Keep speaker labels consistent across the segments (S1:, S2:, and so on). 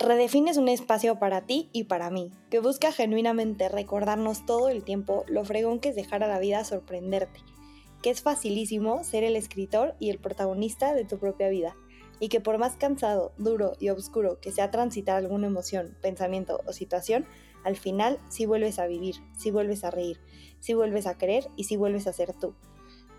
S1: Redefines un espacio para ti y para mí, que busca genuinamente recordarnos todo el tiempo lo fregón que es dejar a la vida sorprenderte, que es facilísimo ser el escritor y el protagonista de tu propia vida, y que por más cansado, duro y oscuro que sea transitar alguna emoción, pensamiento o situación, al final sí vuelves a vivir, sí vuelves a reír, sí vuelves a querer y sí vuelves a ser tú.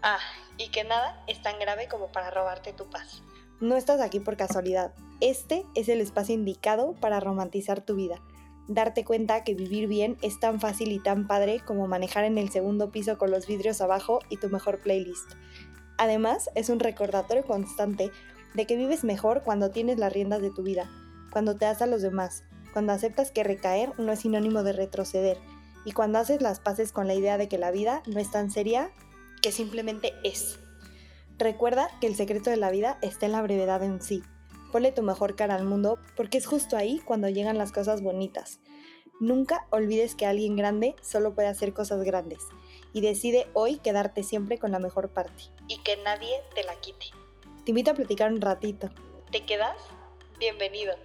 S1: Ah, y que nada es tan grave como para robarte tu paz. No estás aquí por casualidad. Este es el espacio indicado para romantizar tu vida. Darte cuenta que vivir bien es tan fácil y tan padre como manejar en el segundo piso con los vidrios abajo y tu mejor playlist. Además, es un recordatorio constante de que vives mejor cuando tienes las riendas de tu vida, cuando te das a los demás, cuando aceptas que recaer no es sinónimo de retroceder y cuando haces las paces con la idea de que la vida no es tan seria que simplemente es. Recuerda que el secreto de la vida está en la brevedad en sí. Ponle tu mejor cara al mundo porque es justo ahí cuando llegan las cosas bonitas. Nunca olvides que alguien grande solo puede hacer cosas grandes y decide hoy quedarte siempre con la mejor parte y que nadie te la quite. Te invito a platicar un ratito. ¿Te quedas? Bienvenido.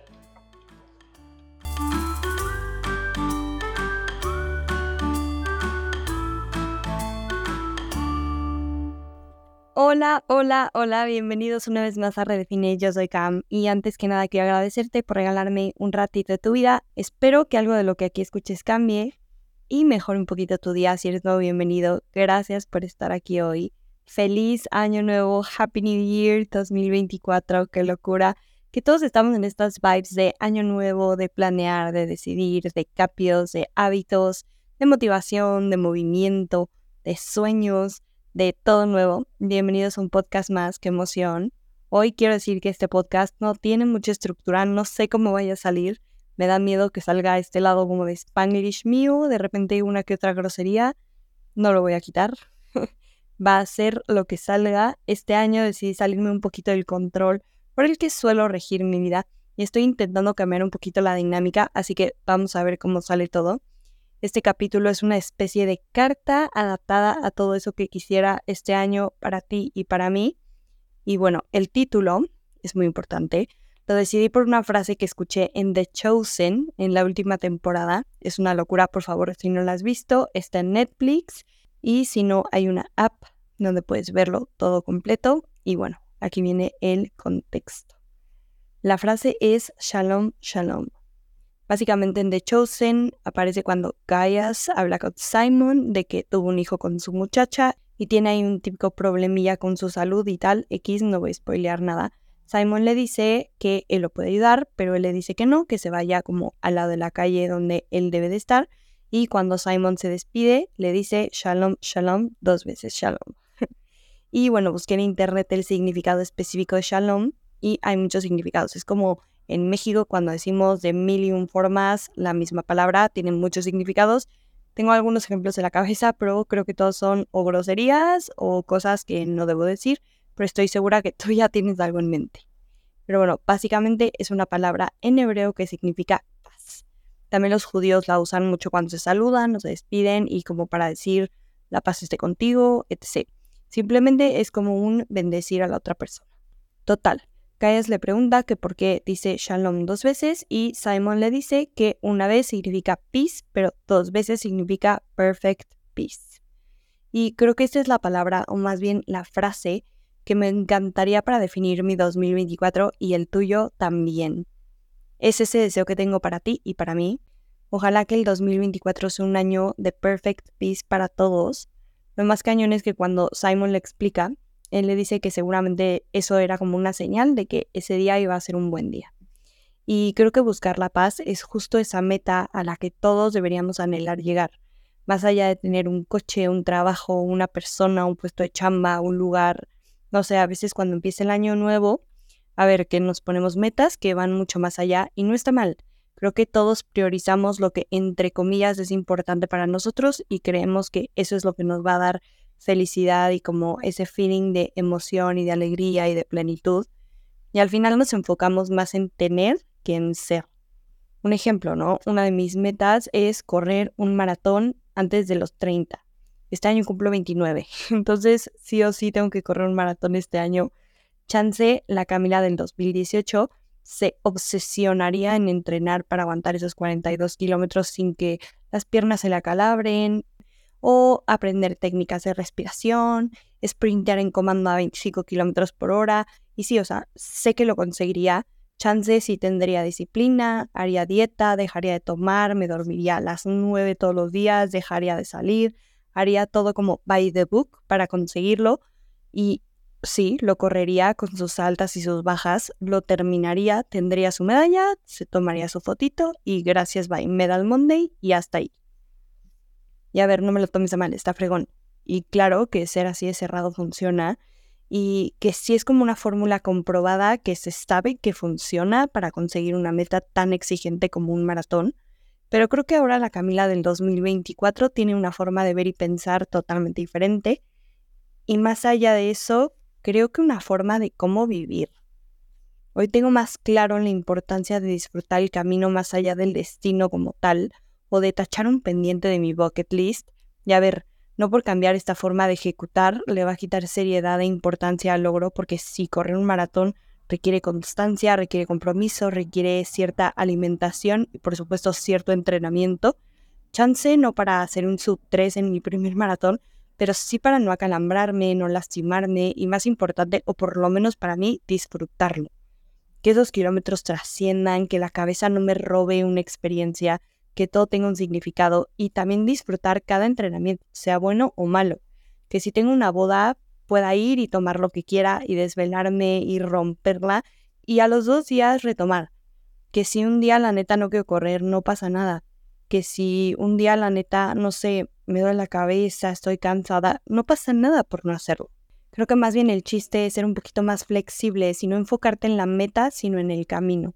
S1: Hola, hola, hola, bienvenidos una vez más a Redefine, yo soy Cam y antes que nada quiero agradecerte por regalarme un ratito de tu vida. Espero que algo de lo que aquí escuches cambie y mejore un poquito tu día. Si eres nuevo, bienvenido. Gracias por estar aquí hoy. Feliz año nuevo, Happy New Year 2024, qué locura. Que todos estamos en estas vibes de año nuevo, de planear, de decidir, de cambios, de hábitos, de motivación, de movimiento, de sueños de todo nuevo. Bienvenidos a un podcast más, qué emoción. Hoy quiero decir que este podcast no tiene mucha estructura, no sé cómo vaya a salir. Me da miedo que salga este lado como de Spanglish mío, de repente una que otra grosería. No lo voy a quitar. Va a ser lo que salga. Este año decidí salirme un poquito del control por el que suelo regir mi vida y estoy intentando cambiar un poquito la dinámica, así que vamos a ver cómo sale todo. Este capítulo es una especie de carta adaptada a todo eso que quisiera este año para ti y para mí. Y bueno, el título es muy importante. Lo decidí por una frase que escuché en The Chosen en la última temporada. Es una locura, por favor, si no la has visto, está en Netflix y si no, hay una app donde puedes verlo todo completo. Y bueno, aquí viene el contexto. La frase es Shalom, Shalom. Básicamente en The Chosen aparece cuando Gaius habla con Simon de que tuvo un hijo con su muchacha y tiene ahí un típico problemilla con su salud y tal. X, no voy a spoilear nada. Simon le dice que él lo puede ayudar, pero él le dice que no, que se vaya como al lado de la calle donde él debe de estar. Y cuando Simon se despide, le dice Shalom, Shalom, dos veces Shalom. y bueno, busqué en internet el significado específico de Shalom y hay muchos significados. Es como en México, cuando decimos de mil y un formas la misma palabra, tienen muchos significados. Tengo algunos ejemplos en la cabeza, pero creo que todos son o groserías o cosas que no debo decir, pero estoy segura que tú ya tienes algo en mente. Pero bueno, básicamente es una palabra en hebreo que significa paz. También los judíos la usan mucho cuando se saludan o se despiden y como para decir la paz esté contigo, etc. Simplemente es como un bendecir a la otra persona. Total, Gaius le pregunta que por qué dice shalom dos veces y Simon le dice que una vez significa peace, pero dos veces significa perfect peace. Y creo que esta es la palabra, o más bien la frase, que me encantaría para definir mi 2024 y el tuyo también. Es ese deseo que tengo para ti y para mí. Ojalá que el 2024 sea un año de perfect peace para todos. Lo más cañón es que cuando Simon le explica, él le dice que seguramente eso era como una señal de que ese día iba a ser un buen día. Y creo que buscar la paz es justo esa meta a la que todos deberíamos anhelar llegar. Más allá de tener un coche, un trabajo, una persona, un puesto de chamba, un lugar, no sé, a veces cuando empieza el año nuevo, a ver, que nos ponemos metas que van mucho más allá y no está mal. Creo que todos priorizamos lo que entre comillas es importante para nosotros y creemos que eso es lo que nos va a dar felicidad y como ese feeling de emoción y de alegría y de plenitud. Y al final nos enfocamos más en tener que en ser. Un ejemplo, ¿no? Una de mis metas es correr un maratón antes de los 30. Este año cumplo 29, entonces sí o sí tengo que correr un maratón este año. Chance la Camila del 2018 se obsesionaría en entrenar para aguantar esos 42 kilómetros sin que las piernas se le acalabren, o aprender técnicas de respiración, sprintar en comando a 25 kilómetros por hora. Y sí, o sea, sé que lo conseguiría. Chances y tendría disciplina, haría dieta, dejaría de tomar, me dormiría a las 9 todos los días, dejaría de salir, haría todo como by the book para conseguirlo. Y sí, lo correría con sus altas y sus bajas, lo terminaría, tendría su medalla, se tomaría su fotito y gracias, by Medal Monday y hasta ahí. Y a ver, no me lo tomes a mal, está fregón. Y claro que ser así de cerrado funciona y que sí es como una fórmula comprobada que se sabe que funciona para conseguir una meta tan exigente como un maratón. Pero creo que ahora la Camila del 2024 tiene una forma de ver y pensar totalmente diferente. Y más allá de eso, creo que una forma de cómo vivir. Hoy tengo más claro la importancia de disfrutar el camino más allá del destino como tal, o de tachar un pendiente de mi bucket list. Y a ver, no por cambiar esta forma de ejecutar le va a quitar seriedad e importancia al logro, porque si correr un maratón requiere constancia, requiere compromiso, requiere cierta alimentación y por supuesto cierto entrenamiento. Chance no para hacer un sub 3 en mi primer maratón, pero sí para no acalambrarme, no lastimarme y más importante, o por lo menos para mí, disfrutarlo. Que esos kilómetros trasciendan, que la cabeza no me robe una experiencia, que todo tenga un significado y también disfrutar cada entrenamiento, sea bueno o malo. Que si tengo una boda, pueda ir y tomar lo que quiera y desvelarme y romperla y a los dos días retomar. Que si un día la neta no quiero correr, no pasa nada. Que si un día la neta, no sé, me duele la cabeza, estoy cansada, no pasa nada por no hacerlo. Creo que más bien el chiste es ser un poquito más flexible, y no enfocarte en la meta, sino en el camino.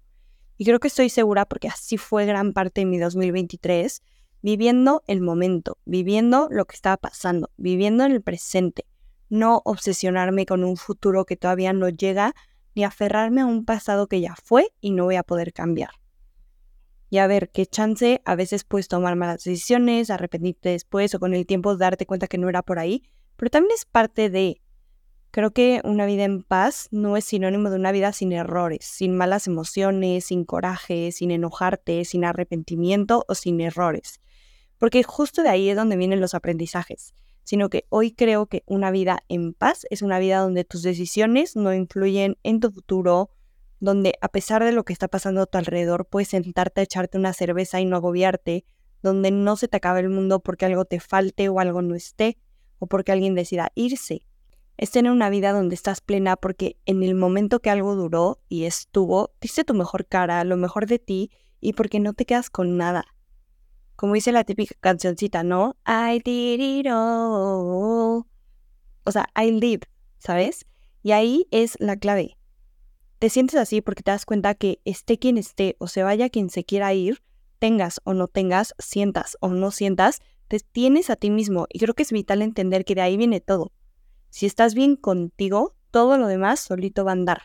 S1: Y creo que estoy segura porque así fue gran parte de mi 2023, viviendo el momento, viviendo lo que estaba pasando, viviendo en el presente, no obsesionarme con un futuro que todavía no llega, ni aferrarme a un pasado que ya fue y no voy a poder cambiar. Y a ver, qué chance, a veces puedes tomar malas decisiones, arrepentirte después o con el tiempo darte cuenta que no era por ahí, pero también es parte de, Creo que una vida en paz no es sinónimo de una vida sin errores, sin malas emociones, sin coraje, sin enojarte, sin arrepentimiento o sin errores. Porque justo de ahí es donde vienen los aprendizajes. Sino que hoy creo que una vida en paz es una vida donde tus decisiones no influyen en tu futuro, donde a pesar de lo que está pasando a tu alrededor, puedes sentarte a echarte una cerveza y no agobiarte, donde no se te acabe el mundo porque algo te falte o algo no esté, o porque alguien decida irse es tener una vida donde estás plena porque en el momento que algo duró y estuvo, diste tu mejor cara, lo mejor de ti y porque no te quedas con nada. Como dice la típica cancioncita, ¿no? I did it all. O sea, I live, ¿sabes? Y ahí es la clave. Te sientes así porque te das cuenta que esté quien esté o se vaya quien se quiera ir, tengas o no tengas, sientas o no sientas, te tienes a ti mismo. Y creo que es vital entender que de ahí viene todo. Si estás bien contigo, todo lo demás solito va a andar.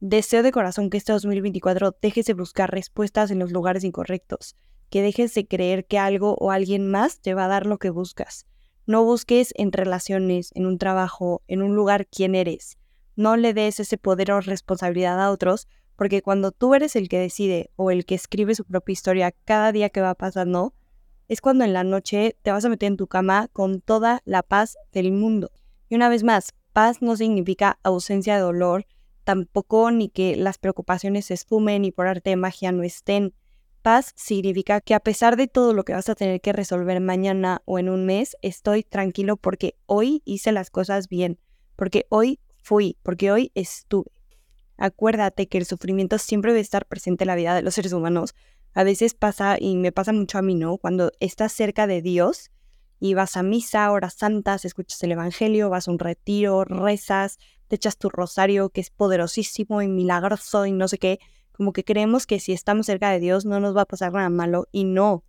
S1: Deseo de corazón que este 2024 dejes de buscar respuestas en los lugares incorrectos, que dejes de creer que algo o alguien más te va a dar lo que buscas. No busques en relaciones, en un trabajo, en un lugar quién eres. No le des ese poder o responsabilidad a otros, porque cuando tú eres el que decide o el que escribe su propia historia cada día que va pasando, es cuando en la noche te vas a meter en tu cama con toda la paz del mundo. Y una vez más, paz no significa ausencia de dolor, tampoco ni que las preocupaciones se esfumen y por arte de magia no estén. Paz significa que a pesar de todo lo que vas a tener que resolver mañana o en un mes, estoy tranquilo porque hoy hice las cosas bien, porque hoy fui, porque hoy estuve. Acuérdate que el sufrimiento siempre debe estar presente en la vida de los seres humanos, a veces pasa, y me pasa mucho a mí, ¿no? Cuando estás cerca de Dios y vas a misa, horas santas, escuchas el Evangelio, vas a un retiro, rezas, te echas tu rosario, que es poderosísimo y milagroso y no sé qué, como que creemos que si estamos cerca de Dios no nos va a pasar nada malo y no.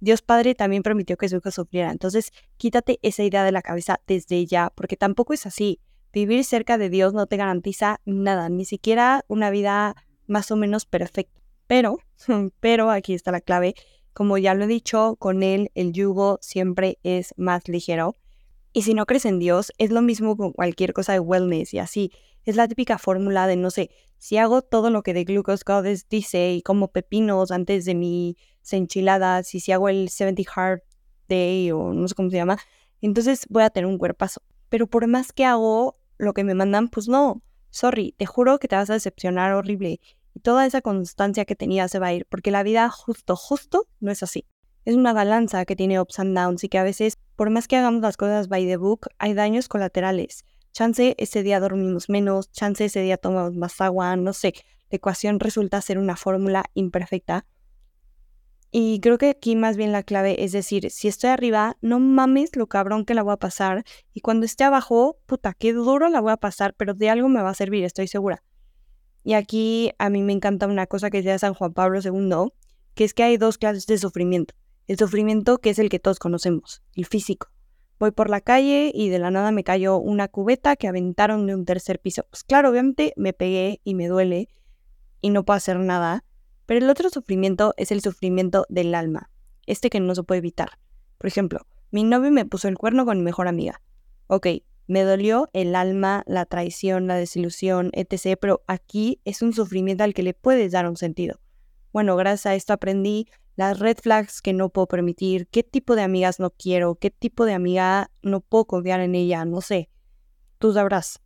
S1: Dios Padre también permitió que su hijo sufriera. Entonces, quítate esa idea de la cabeza desde ya, porque tampoco es así. Vivir cerca de Dios no te garantiza nada, ni siquiera una vida más o menos perfecta. Pero, pero aquí está la clave, como ya lo he dicho, con él el yugo siempre es más ligero. Y si no crees en Dios, es lo mismo con cualquier cosa de wellness y así. Es la típica fórmula de, no sé, si hago todo lo que The Glucose Goddess dice y como pepinos antes de mis enchiladas y si hago el 70 Hard Day o no sé cómo se llama, entonces voy a tener un cuerpazo. Pero por más que hago lo que me mandan, pues no, sorry, te juro que te vas a decepcionar horrible y toda esa constancia que tenía se va a ir, porque la vida justo, justo no es así. Es una balanza que tiene ups and downs y que a veces, por más que hagamos las cosas by the book, hay daños colaterales. Chance ese día dormimos menos, chance ese día tomamos más agua, no sé. La ecuación resulta ser una fórmula imperfecta. Y creo que aquí más bien la clave es decir, si estoy arriba, no mames lo cabrón que la voy a pasar. Y cuando esté abajo, puta, qué duro la voy a pasar, pero de algo me va a servir, estoy segura. Y aquí a mí me encanta una cosa que decía San Juan Pablo II, que es que hay dos clases de sufrimiento. El sufrimiento que es el que todos conocemos, el físico. Voy por la calle y de la nada me cayó una cubeta que aventaron de un tercer piso. Pues claro, obviamente me pegué y me duele y no puedo hacer nada. Pero el otro sufrimiento es el sufrimiento del alma, este que no se puede evitar. Por ejemplo, mi novio me puso el cuerno con mi mejor amiga. Ok, me dolió el alma, la traición, la desilusión, etc. Pero aquí es un sufrimiento al que le puedes dar un sentido. Bueno, gracias a esto aprendí las red flags que no puedo permitir, qué tipo de amigas no quiero, qué tipo de amiga no puedo confiar en ella, no sé. Tú sabrás.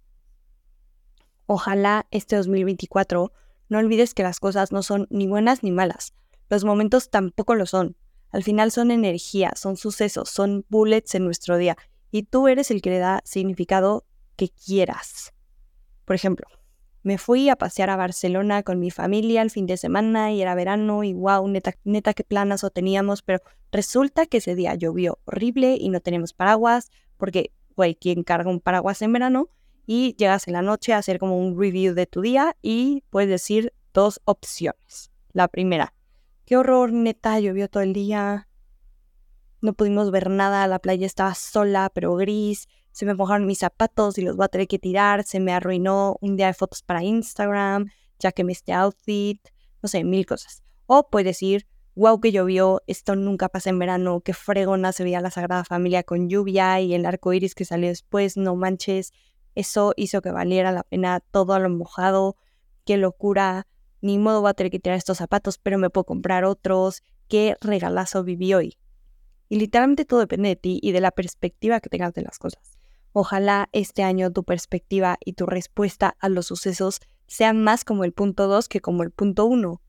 S1: Ojalá este 2024 no olvides que las cosas no son ni buenas ni malas. Los momentos tampoco lo son. Al final son energía, son sucesos, son bullets en nuestro día y tú eres el que le da significado que quieras. Por ejemplo, me fui a pasear a Barcelona con mi familia el fin de semana y era verano y wow, neta, neta qué planazo teníamos, pero resulta que ese día llovió horrible y no tenemos paraguas porque, güey, ¿quién carga un paraguas en verano? Y llegas en la noche a hacer como un review de tu día y puedes decir dos opciones. La primera, qué horror, neta, llovió todo el día, no pudimos ver nada, la playa estaba sola, pero gris, se me mojaron mis zapatos y los voy a tener que tirar, se me arruinó un día de fotos para Instagram, ya que me este outfit, no sé, mil cosas. O puedes decir, wow, que llovió, esto nunca pasa en verano, qué fregona se veía la Sagrada Familia con lluvia y el arco iris que salió después, no manches, eso hizo que valiera la pena todo a lo mojado, qué locura, ni modo voy a tener que tirar estos zapatos, pero me puedo comprar otros, qué regalazo viví hoy. Y literalmente todo depende de ti y de la perspectiva que tengas de las cosas. Ojalá este año tu perspectiva y tu respuesta a los sucesos sean más como el punto 2 que como el punto 1.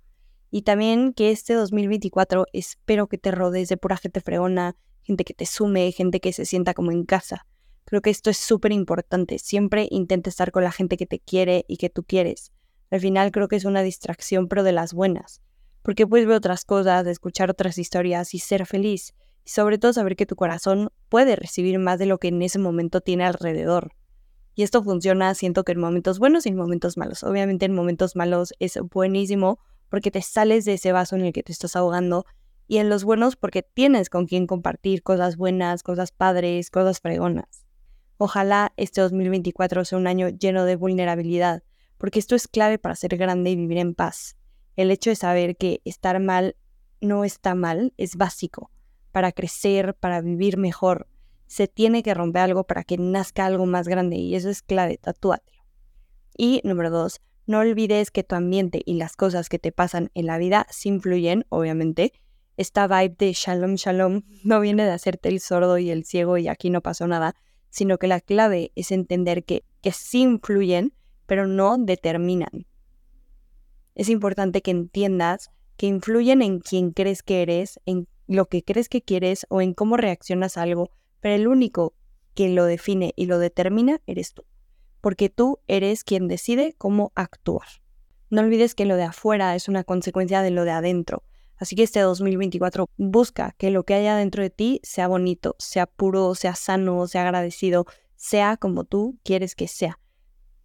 S1: Y también que este 2024 espero que te rodees de pura gente fregona, gente que te sume, gente que se sienta como en casa. Creo que esto es súper importante. Siempre intenta estar con la gente que te quiere y que tú quieres. Al final creo que es una distracción, pero de las buenas. Porque puedes ver otras cosas, escuchar otras historias y ser feliz y sobre todo saber que tu corazón puede recibir más de lo que en ese momento tiene alrededor. Y esto funciona, siento que en momentos buenos y en momentos malos. Obviamente en momentos malos es buenísimo porque te sales de ese vaso en el que te estás ahogando y en los buenos porque tienes con quien compartir cosas buenas, cosas padres, cosas fregonas. Ojalá este 2024 sea un año lleno de vulnerabilidad, porque esto es clave para ser grande y vivir en paz. El hecho de saber que estar mal no está mal es básico para crecer, para vivir mejor. Se tiene que romper algo para que nazca algo más grande y eso es clave, tatúatelo. Y número dos, no olvides que tu ambiente y las cosas que te pasan en la vida sí influyen, obviamente. Esta vibe de shalom shalom no viene de hacerte el sordo y el ciego y aquí no pasó nada, sino que la clave es entender que, que sí influyen, pero no determinan. Es importante que entiendas que influyen en quien crees que eres, en lo que crees que quieres o en cómo reaccionas a algo, pero el único que lo define y lo determina eres tú, porque tú eres quien decide cómo actuar. No olvides que lo de afuera es una consecuencia de lo de adentro, así que este 2024 busca que lo que haya dentro de ti sea bonito, sea puro, sea sano, sea agradecido, sea como tú quieres que sea.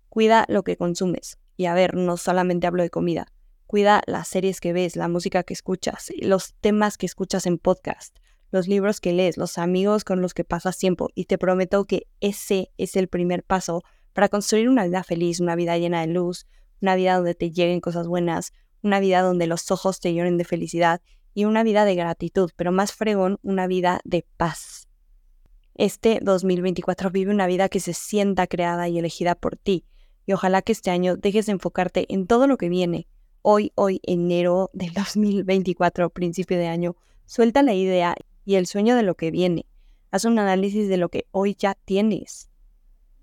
S1: Cuida lo que consumes. Y a ver, no solamente hablo de comida, Cuida las series que ves, la música que escuchas, los temas que escuchas en podcast, los libros que lees, los amigos con los que pasas tiempo. Y te prometo que ese es el primer paso para construir una vida feliz, una vida llena de luz, una vida donde te lleguen cosas buenas, una vida donde los ojos te lloren de felicidad y una vida de gratitud, pero más fregón, una vida de paz. Este 2024 vive una vida que se sienta creada y elegida por ti, Y ojalá que este año dejes de enfocarte en todo lo que viene. Hoy, hoy, enero del 2024, principio de año, suelta la idea y el sueño de lo que viene. Haz un análisis de lo que hoy ya tienes.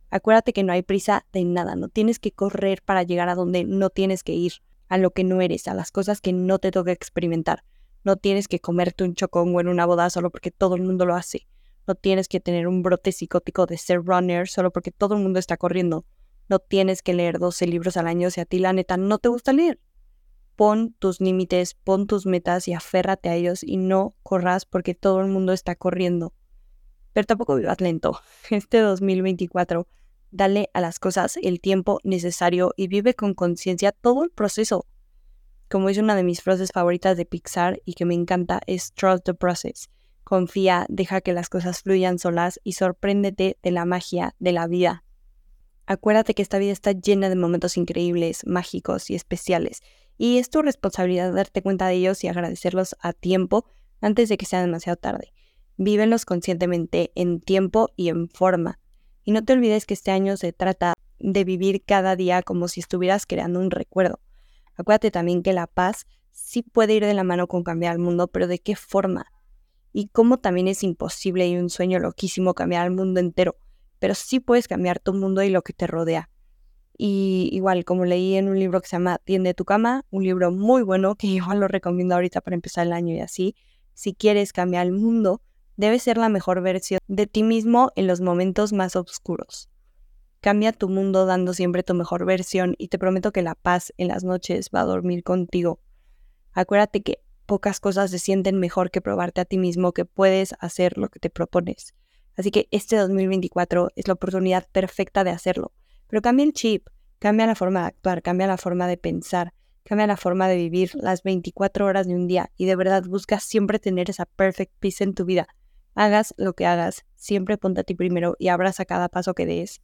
S1: Acuérdate que no hay prisa de nada, no tienes que correr para llegar a donde no tienes que ir, a lo que no eres, a las cosas que no te toca experimentar. No tienes que comerte un chocongo en una boda solo porque todo el mundo lo hace. No tienes que tener un brote psicótico de ser runner solo porque todo el mundo está corriendo. No tienes que leer 12 libros al año si a ti la neta no te gusta leer. Pon tus límites, pon tus metas y aférrate a ellos y no corras porque todo el mundo está corriendo. Pero tampoco vivas lento. Este 2024 Dale a las cosas el tiempo necesario y vive con conciencia todo el proceso. Como es una de mis frases favoritas de Pixar y que me encanta, es Trust the Process. Confía, deja que las cosas fluyan solas y sorpréndete de la magia de la vida. Acuérdate que esta vida está llena de momentos increíbles, mágicos y especiales, y es tu responsabilidad darte cuenta de ellos y agradecerlos a tiempo antes de que sea demasiado tarde. Vívelos conscientemente en tiempo y en forma. Y no te olvides que este año se trata de vivir cada día como si estuvieras creando un recuerdo. Acuérdate también que la paz sí puede ir de la mano con cambiar al mundo, pero ¿de qué forma? Y cómo también es imposible y un sueño loquísimo cambiar al mundo entero, pero sí puedes cambiar tu mundo y lo que te rodea. Y igual, como leí en un libro que se llama Tiende tu cama, un libro muy bueno que igual lo recomiendo ahorita para empezar el año y así, si quieres cambiar el mundo, debes ser la mejor versión de ti mismo en los momentos más oscuros. Cambia tu mundo dando siempre tu mejor versión y te prometo que la paz en las noches va a dormir contigo. Acuérdate que pocas cosas se sienten mejor que probarte a ti mismo que puedes hacer lo que te propones. Así que este 2024 es la oportunidad perfecta de hacerlo. Pero cambia el chip, cambia la forma de actuar, cambia la forma de pensar, cambia la forma de vivir las 24 horas de un día y de verdad busca siempre tener esa perfect peace en tu vida Hagas lo que hagas, siempre ponte a ti primero y abraza cada paso que des.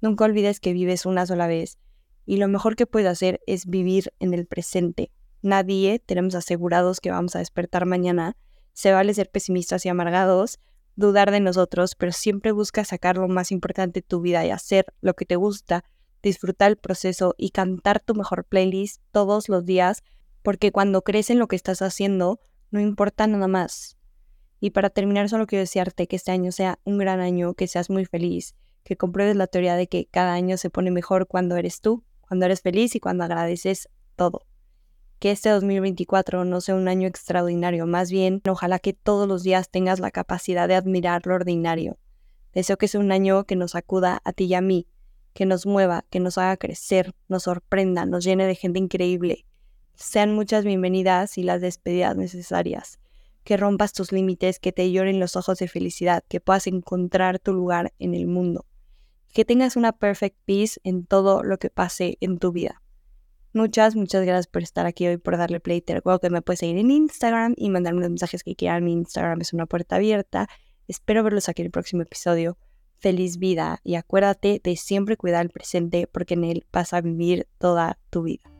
S1: Nunca olvides que vives una sola vez y lo mejor que puedes hacer es vivir en el presente. Nadie tenemos asegurados que vamos a despertar mañana. Se vale ser pesimistas y amargados, dudar de nosotros, pero siempre busca sacar lo más importante de tu vida y hacer lo que te gusta, disfrutar el proceso y cantar tu mejor playlist todos los días, porque cuando crees en lo que estás haciendo, no importa nada más. Y para terminar, solo quiero desearte que este año sea un gran año, que seas muy feliz, que compruebes la teoría de que cada año se pone mejor cuando eres tú, cuando eres feliz y cuando agradeces todo. Que este 2024 no sea un año extraordinario, más bien ojalá que todos los días tengas la capacidad de admirar lo ordinario. Deseo que sea un año que nos acuda a ti y a mí, que nos mueva, que nos haga crecer, nos sorprenda, nos llene de gente increíble. Sean muchas bienvenidas y las despedidas necesarias que rompas tus límites, que te lloren los ojos de felicidad, que puedas encontrar tu lugar en el mundo, que tengas una perfect peace en todo lo que pase en tu vida. Muchas, muchas gracias por estar aquí hoy, por darle play. Te que me puedes seguir en Instagram y mandarme los mensajes que quieran. Mi Instagram es una puerta abierta. Espero verlos aquí en el próximo episodio. Feliz vida y acuérdate de siempre cuidar el presente porque en él vas a vivir toda tu vida.